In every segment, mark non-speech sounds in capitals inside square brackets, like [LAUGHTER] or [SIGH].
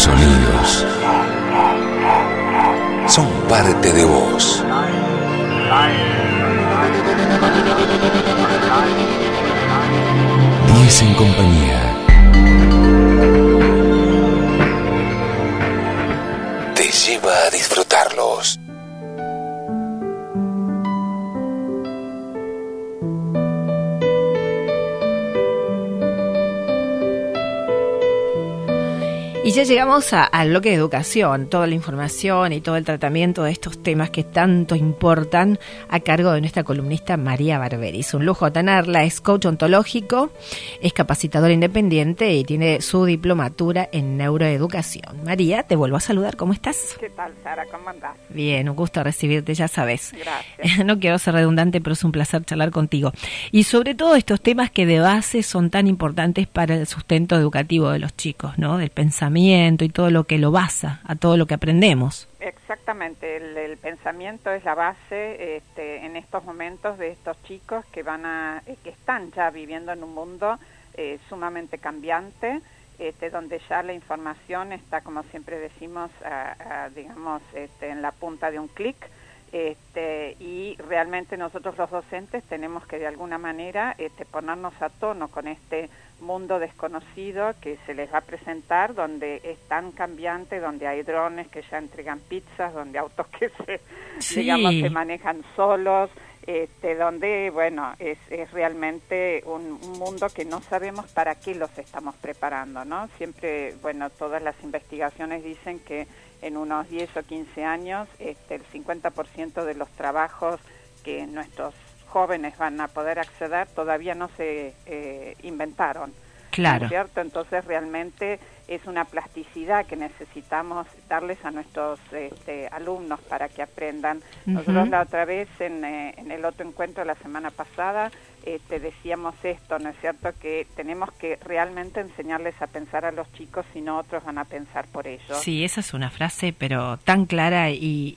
sonidos son parte de vos. Diez en compañía. Te lleva a disfrutarlos. Y ya llegamos al bloque de educación, toda la información y todo el tratamiento de estos temas que tanto importan a cargo de nuestra columnista María Barberi. Es un lujo tenerla, es coach ontológico, es capacitadora independiente y tiene su diplomatura en neuroeducación. María, te vuelvo a saludar, ¿cómo estás? ¿Qué tal, Sara? ¿Cómo andás? Bien, un gusto recibirte, ya sabes. Gracias. [LAUGHS] No quiero ser redundante, pero es un placer charlar contigo. Y sobre todo estos temas que de base son tan importantes para el sustento educativo de los chicos, ¿no? Del pensamiento y todo lo que lo basa, a todo lo que aprendemos. Exactamente, el, pensamiento es la base este, en estos momentos de estos chicos que van a, eh, que están ya viviendo en un mundo eh, sumamente cambiante, este, donde ya la información está, como siempre decimos, digamos, este, en la punta de un clic. Este, y realmente nosotros los docentes tenemos que de alguna manera este, ponernos a tono con este mundo desconocido que se les va a presentar, donde es tan cambiante, donde hay drones que ya entregan pizzas, donde autos [LAUGHS] que se, digamos, se manejan solos, este, donde, bueno, es, es realmente un, un, mundo que no sabemos para qué los estamos preparando, ¿no? Siempre, bueno, todas las investigaciones dicen que en unos 10 o 15 años este, el 50% de los trabajos que nuestros jóvenes van a poder acceder todavía no se eh, inventaron. Claro. cierto? Entonces realmente es una plasticidad que necesitamos darles a nuestros este, alumnos para que aprendan. Nosotros la otra vez en, eh, en el otro encuentro la semana pasada este, decíamos esto, ¿no es cierto? Que tenemos que realmente enseñarles a pensar a los chicos, si no otros van a pensar por ellos. Sí, esa es una frase, pero tan clara y,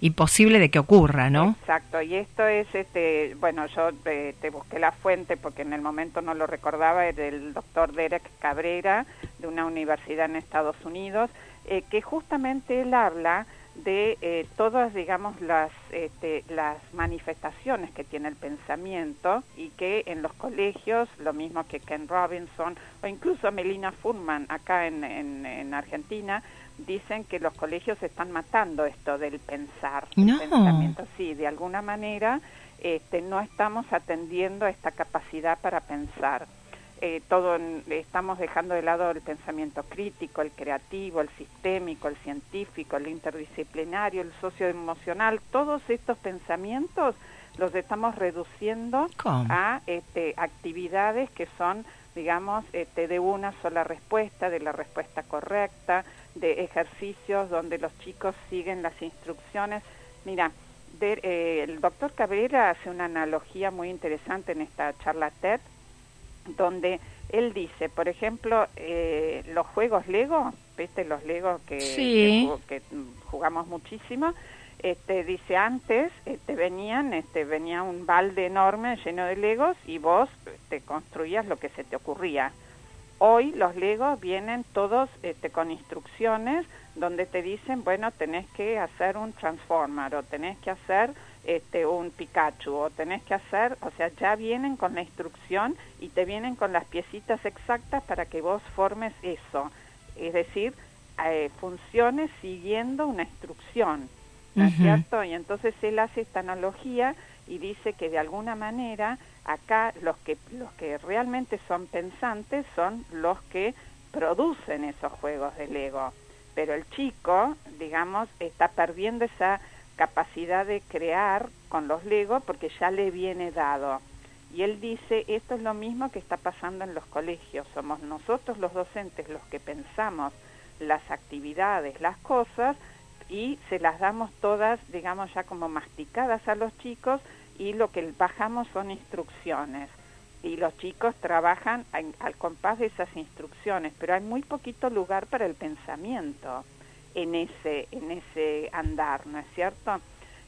y, posible de que ocurra, ¿no? Exacto, y esto es, este, bueno, yo eh, te busqué la fuente porque en el momento no lo recordaba, es del doctor Derek Cabrera, de una universidad en Estados Unidos, eh, que justamente él habla de eh, todas, digamos, las, este, las manifestaciones que tiene el pensamiento y que en los colegios, lo mismo que Ken Robinson o incluso Melina Furman acá en, en, Argentina, dicen que los colegios están matando esto del pensar, no. pensamiento. Sí, de alguna manera este, no estamos atendiendo esta capacidad para pensar. Eh, todo estamos dejando de lado el pensamiento crítico, el creativo, el sistémico, el científico, el interdisciplinario, el socioemocional, todos estos pensamientos los estamos reduciendo a este, actividades que son, digamos, este, de una sola respuesta, de la respuesta correcta, de ejercicios donde los chicos siguen las instrucciones. Mira, eh, el doctor Cabrera hace una analogía muy interesante en esta charla TED donde él dice, por ejemplo, eh, los juegos Lego, ¿viste? Los Lego que, que, jugamos muchísimo, este, dice antes este, venían, este, venía un balde enorme lleno de Legos y vos te construías lo que se te ocurría. Hoy los Legos vienen todos este, con instrucciones donde te dicen, bueno, tenés que hacer un Transformer o tenés que hacer este, un Pikachu o tenés que hacer, o sea, ya vienen con la instrucción y te vienen con las piecitas exactas para que vos formes eso. Es decir, eh, funcione siguiendo una instrucción, ¿no es cierto? Y entonces él hace esta analogía y dice que de alguna manera acá los que, los que realmente son pensantes son los que producen esos juegos de Lego. Pero el chico, digamos, está perdiendo esa capacidad de crear con los Legos porque ya le viene dado. Y él dice, esto es lo mismo que está pasando en los colegios, somos nosotros los docentes los que pensamos las actividades, las cosas, y se las damos todas, digamos, ya como masticadas a los chicos y lo que bajamos son instrucciones. Y los chicos trabajan al compás de esas instrucciones, pero hay muy poquito lugar para el pensamiento en ese, en ese andar, ¿no es cierto?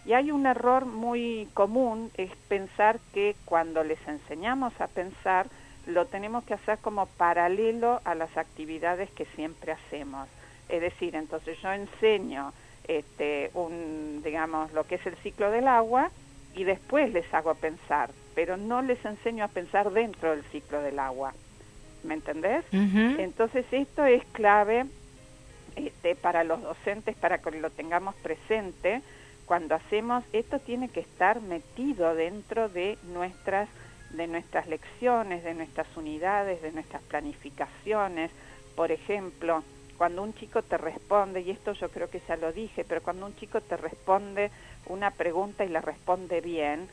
Y hay un error muy común, es pensar que cuando les enseñamos a pensar, lo tenemos que hacer como paralelo a las actividades que siempre hacemos. Es decir, entonces yo enseño este, un, digamos, lo que es el ciclo del agua y después les hago pensar, pero no les enseño a pensar dentro del ciclo del agua. ¿Me entendés? Entonces esto es clave este, para los docentes, para que lo tengamos presente. Cuando hacemos, esto tiene que estar metido dentro de nuestras, de nuestras lecciones, de nuestras unidades, de nuestras planificaciones. Por ejemplo, cuando un chico te responde, y esto yo creo que ya lo dije, pero cuando un chico te responde una pregunta y la responde bien,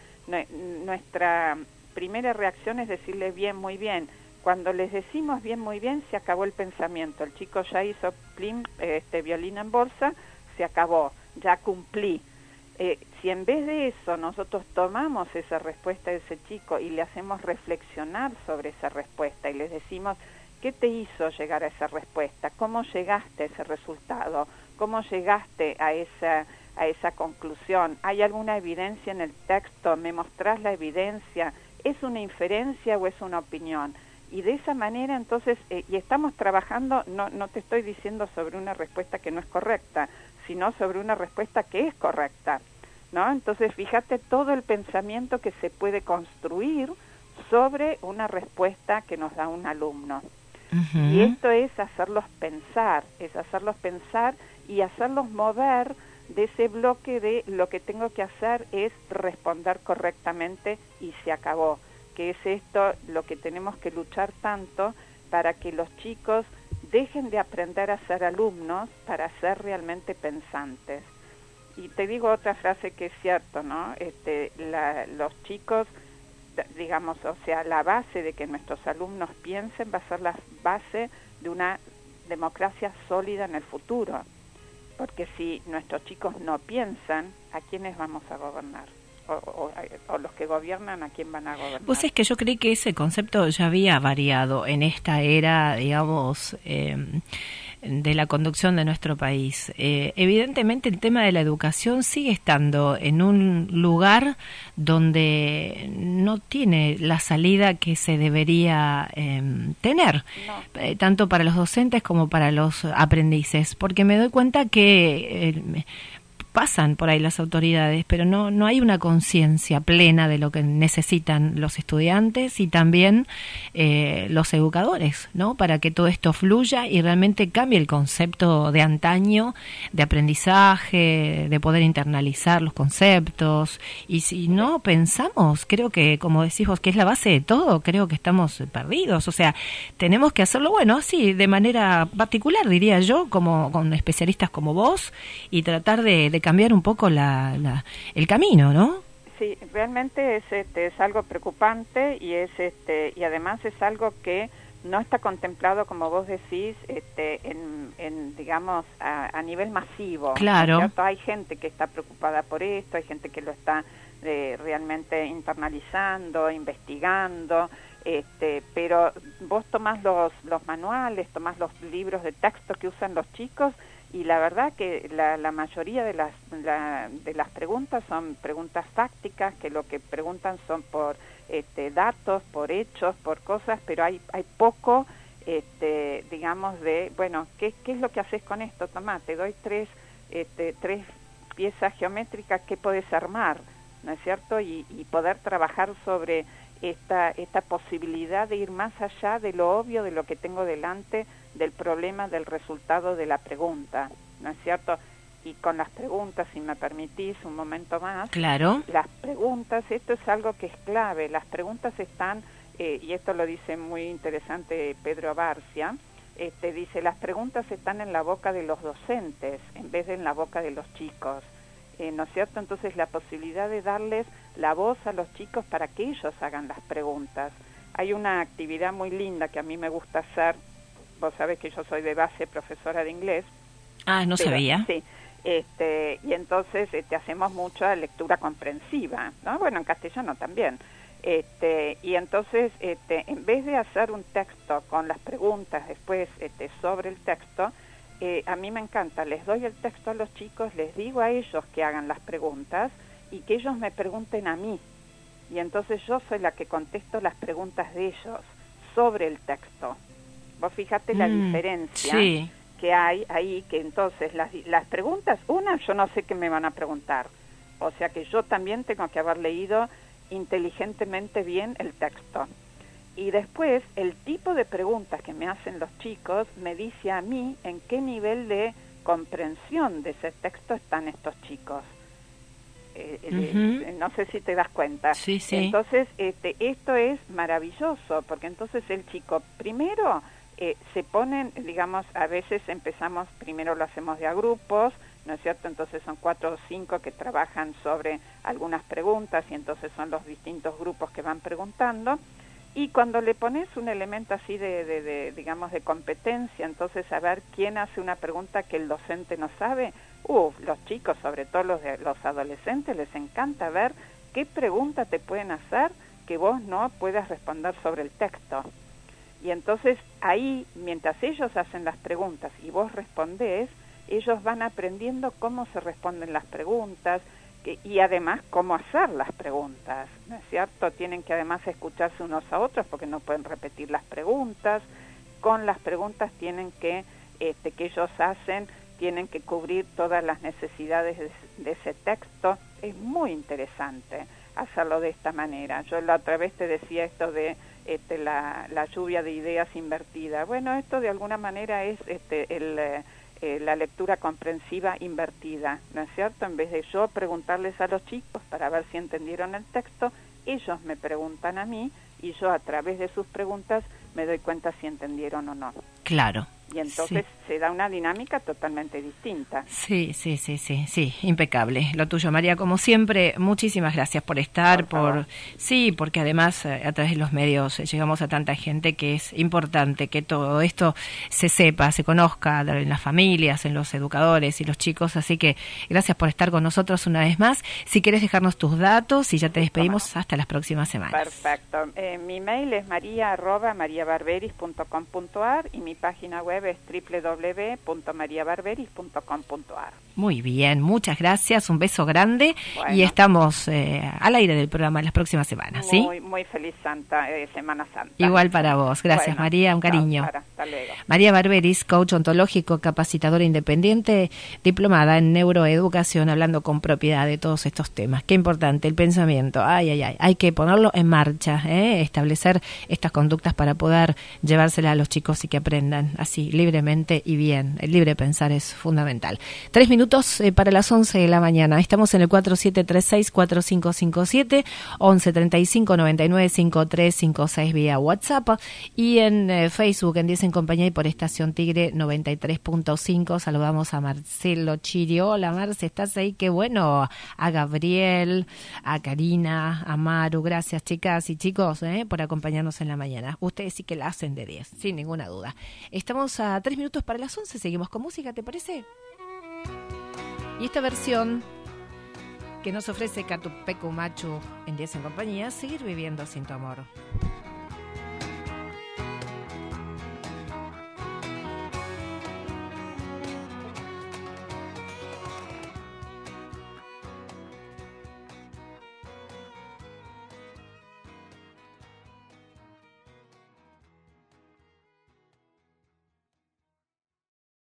nuestra primera reacción es decirle bien, muy bien. Cuando les decimos bien, muy bien, se acabó el pensamiento. El chico ya hizo plim, este, violín en bolsa, se acabó, ya cumplí. Eh, si en vez de eso nosotros tomamos esa respuesta de ese chico y le hacemos reflexionar sobre esa respuesta y les decimos, ¿Qué te hizo llegar a esa respuesta? ¿Cómo llegaste a ese resultado? ¿Cómo llegaste a esa, a esa conclusión? ¿Hay alguna evidencia en el texto? ¿Me mostrás la evidencia? ¿Es una inferencia o es una opinión? Y de esa manera entonces, eh, y estamos trabajando, no, no te estoy diciendo sobre una respuesta que no es correcta, sino sobre una respuesta que es correcta. ¿no? Entonces, fíjate todo el pensamiento que se puede construir sobre una respuesta que nos da un alumno. Y esto es hacerlos pensar, es hacerlos pensar y hacerlos mover de ese bloque de lo que tengo que hacer es responder correctamente y se acabó, que es esto lo que tenemos que luchar tanto para que los chicos dejen de aprender a ser alumnos para ser realmente pensantes. Y te digo otra frase que es cierto, ¿no? Este, los chicos digamos, o sea, la base de que nuestros alumnos piensen va a ser la base de una democracia sólida en el futuro. Porque si nuestros chicos no piensan, ¿a quiénes vamos a gobernar? O, o, los que gobiernan, ¿a quién van a gobernar? Pues es que yo creí que ese concepto ya había variado en esta era, digamos, eh, de la conducción de nuestro país. Eh, evidentemente el tema de la educación sigue estando en un lugar donde no tiene la salida que se debería em, tener, eh, tanto para los docentes como para los aprendices, porque me doy cuenta que eh, pasan por ahí las autoridades, pero no, no hay una conciencia plena de lo que necesitan los estudiantes y también eh, los educadores, ¿no? Para que todo esto fluya y realmente cambie el concepto de antaño, de aprendizaje, de poder internalizar los conceptos. Y si no pensamos, creo que, como decís vos, que es la base de todo, creo que estamos perdidos. O sea, tenemos que hacerlo, bueno, así, de manera particular, diría yo, como con especialistas como vos, y tratar de cambiar un poco la, el camino, ¿no? Sí, realmente es, este, es algo preocupante y es este y además es algo que no está contemplado, como vos decís, este, en, digamos, a, nivel masivo. Claro. Hay gente que está preocupada por esto, hay gente que lo está eh, realmente internalizando, investigando, este, pero vos tomás los, los manuales, tomás los libros de texto que usan los chicos y la verdad que la, mayoría de las, de las preguntas son preguntas fácticas, que lo que preguntan son por este, datos, por hechos, por cosas, pero hay, hay poco, este, digamos, de, bueno, ¿qué, ¿qué es lo que haces con esto? Tomá, te doy tres, este, tres piezas geométricas que puedes armar, ¿no es cierto? Y, y poder trabajar sobre esta, esta posibilidad de ir más allá de lo obvio, de lo que tengo delante, del problema del resultado de la pregunta, ¿no es cierto? Y con las preguntas, si me permitís un momento más. Claro. Las preguntas, esto es algo que es clave, las preguntas están, eh, y esto lo dice muy interesante Pedro Barcia, este, dice, las preguntas están en la boca de los docentes en vez de en la boca de los chicos. Eh, ¿No es cierto? Entonces la posibilidad de darles la voz a los chicos para que ellos hagan las preguntas. Hay una actividad muy linda que a mí me gusta hacer, vos sabés que yo soy de base profesora de inglés. Ah, no sabía. Sí, este, y entonces te este, hacemos mucha lectura comprensiva, ¿no? Bueno, en castellano también. Este, y entonces, este, en vez de hacer un texto con las preguntas después este, sobre el texto, eh, a mí me encanta, les doy el texto a los chicos, les digo a ellos que hagan las preguntas y que ellos me pregunten a mí. Y entonces yo soy la que contesto las preguntas de ellos sobre el texto. Vos fíjate la mm, diferencia, que hay ahí, que entonces las, las preguntas, una, yo no sé qué me van a preguntar, o sea que yo también tengo que haber leído inteligentemente bien el texto. Y después, el tipo de preguntas que me hacen los chicos me dice a mí en qué nivel de comprensión de ese texto están estos chicos. Eh, eh, no sé si te das cuenta. Sí, sí. Entonces, este, esto es maravilloso, porque entonces el chico, primero, eh, se ponen, digamos, a veces empezamos, primero lo hacemos de a grupos, ¿no es cierto? Entonces son cuatro o cinco que trabajan sobre algunas preguntas y entonces son los distintos grupos que van preguntando. Y cuando le pones un elemento así de, digamos, de competencia, entonces a ver quién hace una pregunta que el docente no sabe, uh, los chicos, sobre todo los, los adolescentes, les encanta ver qué pregunta te pueden hacer que vos no puedas responder sobre el texto. Y entonces ahí, mientras ellos hacen las preguntas y vos respondés, ellos van aprendiendo cómo se responden las preguntas, y además cómo hacer las preguntas, ¿no es cierto? Tienen que además escucharse unos a otros porque no pueden repetir las preguntas. Con las preguntas tienen que, este, que ellos hacen, tienen que cubrir todas las necesidades de, ese texto. Es muy interesante hacerlo de esta manera. Yo la otra vez te decía esto de este, la, lluvia de ideas invertida. Bueno, esto de alguna manera es este, eh, eh, la lectura comprensiva invertida, ¿no es cierto? En vez de yo preguntarles a los chicos para ver si entendieron el texto, ellos me preguntan a mí y yo a través de sus preguntas me doy cuenta si entendieron o no. Claro. Y entonces se da una dinámica totalmente distinta. Sí, sí, sí, sí, sí, impecable. Lo tuyo, María, como siempre, muchísimas gracias por estar, por, sí, porque además eh, a través de los medios eh, llegamos a tanta gente que es importante que todo esto se sepa, se conozca en las familias, en los educadores y los chicos, así que gracias por estar con nosotros una vez más. Si quieres dejarnos tus datos y ya te despedimos hasta las próximas semanas. Perfecto. Eh, mi mail es maría arroba mariabarberis.com.ar y mi página web es www.mariabarberis.com.ar. Muy bien, muchas gracias, un beso grande y estamos eh, al aire del programa en las próximas semanas, ¿sí? Muy, feliz Santa, eh, Semana Santa. Igual para vos, gracias María, un cariño. María Barberis, coach ontológico, capacitadora independiente, diplomada en neuroeducación, hablando con propiedad de todos estos temas. Qué importante el pensamiento, ay, ay, ay, hay que ponerlo en marcha, ¿eh? establecer estas conductas para poder llevársela a los chicos y que aprendan así libremente y bien. El libre pensar es fundamental. Tres minutos eh, para las once de la mañana. Estamos en el 4736-4557, 1135-995356 vía WhatsApp y en eh, Facebook en 10 en compañía y por Estación Tigre 93.5. Saludamos a Marcelo Chirio. Hola Marce, ¿estás ahí? Qué bueno. A Gabriel, a Karina, a Maru. Gracias chicas y chicos eh, por acompañarnos en la mañana. Ustedes sí que la hacen de 10, sin ninguna duda. Estamos a tres minutos para las 11. Seguimos con música, ¿te parece? Y esta versión que nos ofrece Catupecu Machu en 10 en compañía, seguir viviendo sin tu amor.